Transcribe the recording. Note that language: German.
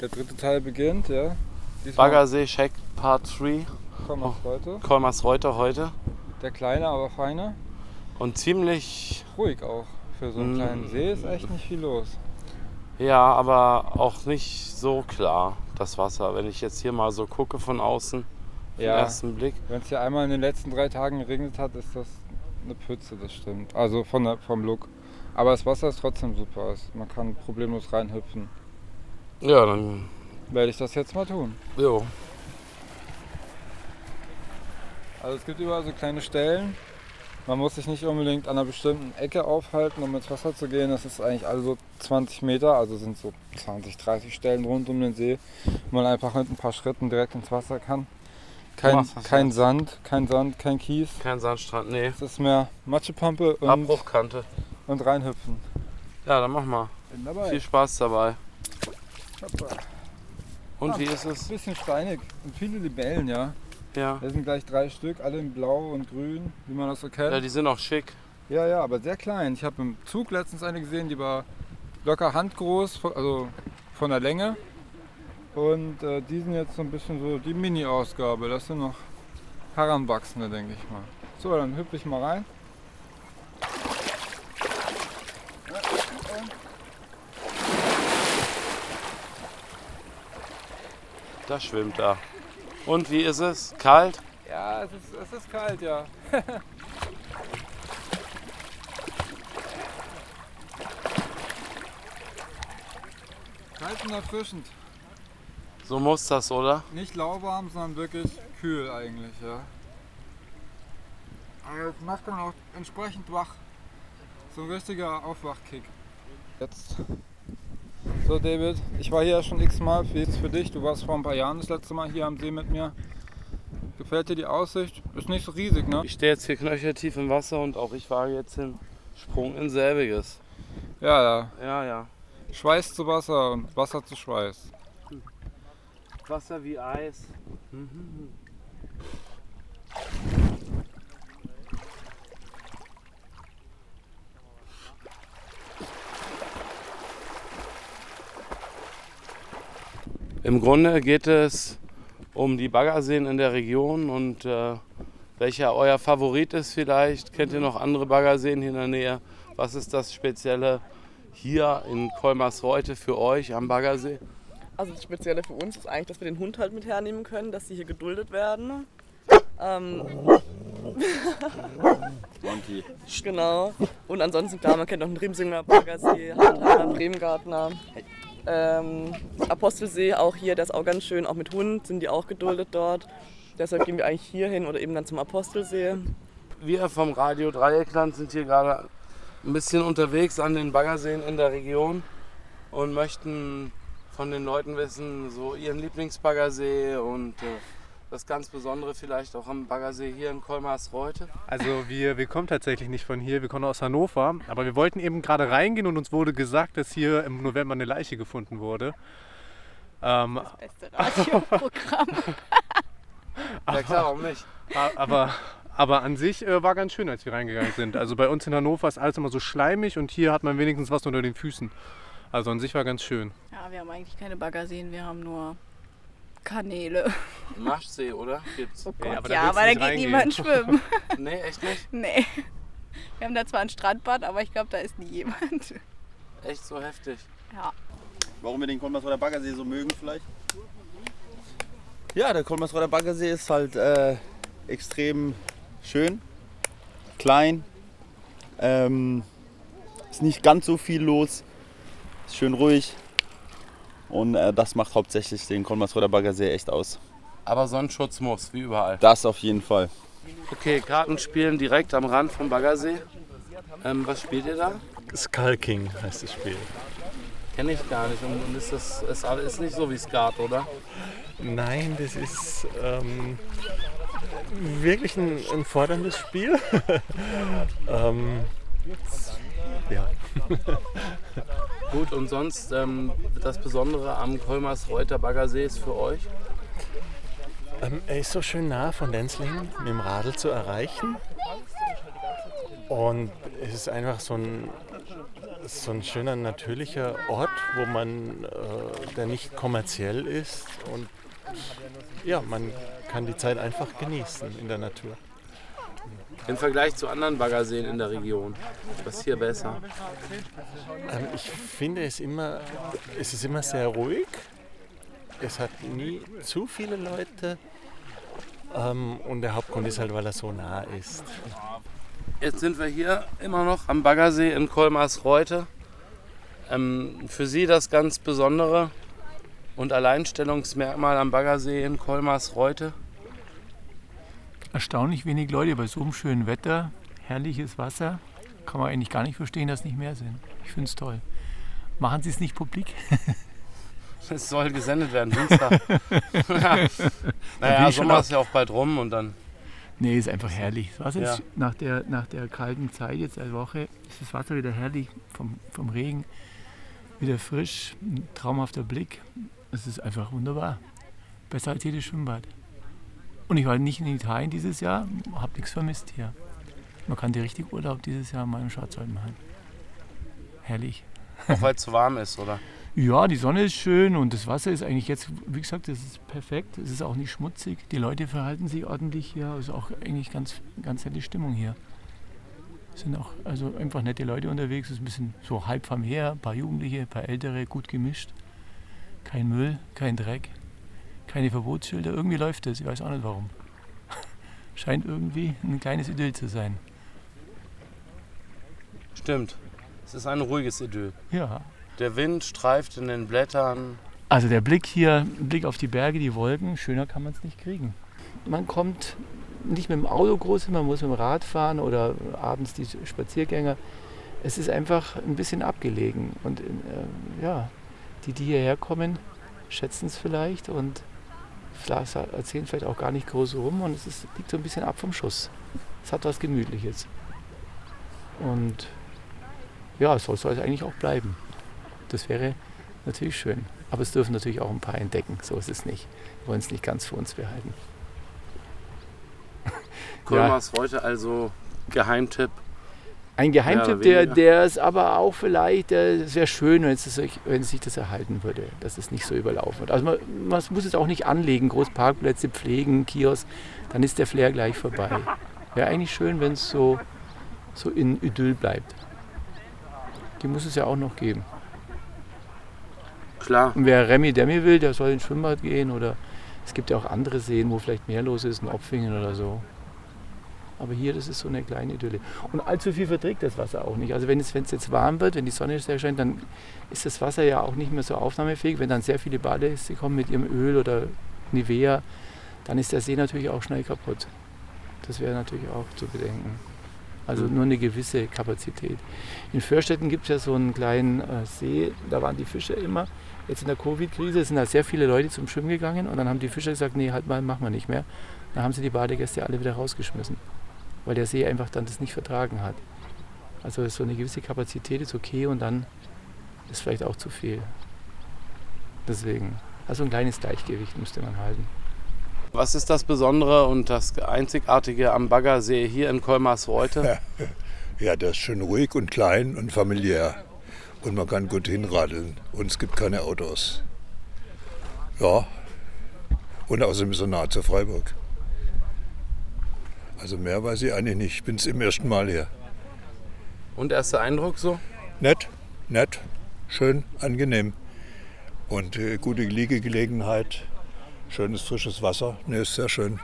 Der dritte Teil beginnt, ja. Diesmal Baggersee Shack Part 3. kommen wir heute. Kolmersreuter heute. Der kleine, aber feine. Und ziemlich, Ruhig auch. Für so einen Mm. kleinen See ist echt nicht viel los. ja, aber auch nicht so klar, das Wasser. Wenn ich jetzt hier mal so gucke von außen, auf Ja. ersten Blick. Wenn es hier einmal in den letzten drei Tagen geregnet hat, ist das eine Pütze, das stimmt. Also von der, vom Look. Aber das Wasser ist trotzdem super. Man kann problemlos reinhüpfen. Ja, dann, Werde ich das jetzt mal tun. jo. Also es gibt überall so kleine Stellen. Man muss sich nicht unbedingt an einer bestimmten Ecke aufhalten, um ins Wasser zu gehen. Das ist eigentlich alle so 20 Meter, also sind so 20, 30 Stellen rund um den See, wo man einfach mit ein paar Schritten direkt ins Wasser kann. Kein, kein. Sand, kein Sand, kein Kies. Kein Sandstrand, nee. Es ist mehr Matschepampe und, Abbruchkante. und reinhüpfen. Ja, dann mach mal. Bin dabei. Viel Spaß dabei. Hoppa. Und Ah. wie ist es? Bisschen steinig und viele Libellen, ja. Ja. Das sind gleich drei Stück, alle in blau und grün, wie man das so kennt. Ja, die sind auch schick. Ja, ja, aber sehr klein. Ich habe im Zug letztens eine gesehen, die war locker handgroß, also von der Länge. Und äh, die sind jetzt so ein bisschen so die Mini-Ausgabe. Das sind noch Heranwachsende, denke ich mal. So, dann hüpfe ich mal rein. Da schwimmt er. Und wie ist es? Kalt? Ja, es ist, es ist kalt, ja. kalt und erfrischend. So muss das, oder? Nicht lauwarm, sondern wirklich kühl eigentlich, ja. Aber es macht dann auch entsprechend wach. So ein richtiger Aufwachkick. Jetzt. So David, ich war hier ja schon x-mal, wie ist es für dich? Du warst vor ein paar Jahren das letzte Mal hier am See mit mir. Gefällt dir die Aussicht? Ist nicht so riesig, ne? Ich stehe jetzt hier knöcheltief im Wasser und auch ich wage jetzt den Sprung in selbiges. Ja, ja. Ja, ja. Schweiß zu Wasser und Wasser zu Schweiß. Wasser wie Eis. Mhm. Im Grunde geht es um die Baggerseen in der Region und äh, welcher euer Favorit ist vielleicht. Kennt ihr noch andere Baggerseen hier in der Nähe? Was ist das Spezielle hier in Kolmersreuth für euch am Baggersee? Also das Spezielle für uns ist eigentlich, dass wir den Hund halt mit hernehmen können, dass sie hier geduldet werden. Ähm, Monty. genau. Und ansonsten, klar, man kennt noch den Rimsinger, Baggersee, Hartheimer, Bremengartner. Ähm, Apostelsee auch hier, der ist auch ganz schön, auch mit Hund sind die auch geduldet dort. Deshalb gehen wir eigentlich hier hin oder eben dann zum Apostelsee. Wir vom Radio Dreieckland sind hier gerade ein bisschen unterwegs an den Baggerseen in der Region und möchten von den Leuten wissen, so ihren Lieblingsbaggersee und äh, das ganz Besondere vielleicht auch am Baggersee hier in Kolmarsreuth. Also wir, wir kommen tatsächlich nicht von hier, wir kommen aus Hannover, aber wir wollten eben gerade reingehen und uns wurde gesagt, dass hier im November eine Leiche gefunden wurde. Ähm, Beste Radioprogramm. Ja klar, warum nicht? aber, aber an sich äh, war ganz schön, als wir reingegangen sind. Also bei uns in Hannover ist alles immer so schleimig und hier hat man wenigstens was unter den Füßen. Also an sich war ganz schön. Ja, wir haben eigentlich keine Baggerseen, wir haben nur Kanäle. Maschsee, oder? Gibt's? Oh Ja, Gott, aber da ja, aber da geht reingehen. niemand schwimmen. Nee, echt nicht? nee. Wir haben da zwar ein Strandbad, aber ich glaube, da ist nie jemand. Echt so heftig. Ja. Warum wir den Kolmersroder Baggersee so mögen vielleicht? Ja, der Kolmersroder Baggersee ist halt äh, extrem schön, klein, ähm, ist nicht ganz so viel los, ist schön ruhig und äh, das macht hauptsächlich den Kolmersroder Baggersee echt aus. Aber Sonnenschutz muss, wie überall. Das auf jeden Fall. Okay, Kartenspielen direkt am Rand vom Baggersee. Ähm, was spielt ihr da? Skull King heißt das Spiel. Kenne ich gar nicht. Und ist das ist, ist nicht so wie Skat, oder? Nein, das ist ähm, wirklich ein, ein forderndes Spiel. ähm, ja. Gut, und sonst ähm, das Besondere am Kolmersreuter Baggersee ist für euch? Ähm, er ist so schön nah von Lenzlingen mit dem Radl zu erreichen. Und es ist einfach so ein, so ein schöner natürlicher Ort, wo man, äh, der nicht kommerziell ist und ja, man kann die Zeit einfach genießen in der Natur. Im Vergleich zu anderen Baggerseen in der Region. Was hier besser? Ähm, ich finde es immer, es ist immer sehr ruhig. Es hat nie zu viele Leute. Ähm, und der Hauptgrund ist halt, weil er so nah ist. Jetzt sind wir hier immer noch am Baggersee in Kolmarsreuth. Ähm, für Sie das ganz Besondere und Alleinstellungsmerkmal am Baggersee in Kolmarsreuth? Erstaunlich wenig Leute bei so einem schönen Wetter, herrliches Wasser. Kann man eigentlich gar nicht verstehen, dass nicht mehr sind. Ich finde es toll. Machen Sie es nicht publik? Es soll gesendet werden, Dienstag. ja. Naja, Sommer ist ja auch bald rum und dann. Nee, ist einfach herrlich. Das Wasser Ja. ist nach der, nach der kalten Zeit jetzt eine Woche, ist das Wasser wieder herrlich vom, vom Regen. Wieder frisch, ein traumhafter Blick. Es ist einfach wunderbar. Besser als jedes Schwimmbad. Und ich war nicht in Italien dieses Jahr, habe nichts vermisst hier. Man kann dir richtig Urlaub dieses Jahr mal im Schwarzwald machen. Herrlich. Auch weil es zu warm ist, oder? Ja, die Sonne ist schön und das Wasser ist eigentlich jetzt, wie gesagt, das ist perfekt. Es ist auch nicht schmutzig. Die Leute verhalten sich ordentlich hier. Es ist auch eigentlich ganz, ganz nette Stimmung hier. Es sind auch also einfach nette Leute unterwegs. Es ist ein bisschen so halb vom Meer, ein paar Jugendliche, ein paar Ältere, gut gemischt. Kein Müll, kein Dreck, keine Verbotsschilder. Irgendwie läuft es. Ich weiß auch nicht warum. Scheint irgendwie ein kleines Idyll zu sein. Stimmt. Es ist ein ruhiges Idyll. Ja, Der Wind streift in den Blättern. Also der Blick hier, Blick auf die Berge, die Wolken, schöner kann man es nicht kriegen. Man kommt nicht mit dem Auto groß hin, man muss mit dem Rad fahren oder abends die Spaziergänger. Es ist einfach ein bisschen abgelegen. Und äh, ja, die, die hierher kommen, schätzen es vielleicht und vielleicht erzählen vielleicht auch gar nicht groß rum und es ist, liegt so ein bisschen ab vom Schuss. Es hat was Gemütliches. Und ja, es soll es eigentlich auch bleiben. Das wäre natürlich schön. Aber es dürfen natürlich auch ein paar entdecken. So ist es nicht. Wir wollen es nicht ganz für uns behalten. Kolmarsreuth also Geheimtipp. Ein Geheimtipp, der, der ist aber auch vielleicht, der wäre schön, wenn es, sich, wenn sich das erhalten würde, dass es nicht so überlaufen wird. Also man, man muss es auch nicht anlegen, groß Parkplätze pflegen, Kiosk, dann ist der Flair gleich vorbei. Wäre eigentlich schön, wenn es so, so in Idyll bleibt. Die muss es ja auch noch geben. Klar. Und wer Remi Demi will, der soll ins Schwimmbad gehen oder es gibt ja auch andere Seen, wo vielleicht mehr los ist, in Opfingen oder so. Aber hier, das ist so eine kleine Idylle. Und allzu viel verträgt das Wasser auch nicht. Also wenn es, wenn es jetzt warm wird, wenn die Sonne sehr scheint, dann ist das Wasser ja auch nicht mehr so aufnahmefähig. Wenn dann sehr viele Badegäste kommen mit ihrem Öl oder Nivea, dann ist der See natürlich auch schnell kaputt. Das wäre natürlich auch zu bedenken. Also nur eine gewisse Kapazität. In Förstetten gibt es ja so einen kleinen äh, See, da waren die Fischer immer. Jetzt in der Covid-Krise sind da sehr viele Leute zum Schwimmen gegangen und dann haben die Fischer gesagt, nee, halt mal, machen wir nicht mehr. Dann haben sie die Badegäste alle wieder rausgeschmissen, weil der See einfach dann das nicht vertragen hat. Also so eine gewisse Kapazität ist okay und dann ist vielleicht auch zu viel. Deswegen, also ein kleines Gleichgewicht müsste man halten. Was ist das Besondere und das Einzigartige am Baggersee hier in Kolmarsreuth? Ja, der ist schön ruhig und klein und familiär. Und man kann gut hinradeln. Und es gibt keine Autos. Ja. Und außerdem ist er nah zu Freiburg. Also mehr weiß ich eigentlich nicht. Ich bin zum ersten Mal hier. Und erster Eindruck so? Nett, nett, schön, angenehm. Und äh, gute Liegegelegenheit, schönes frisches Wasser. Ne, ist sehr schön.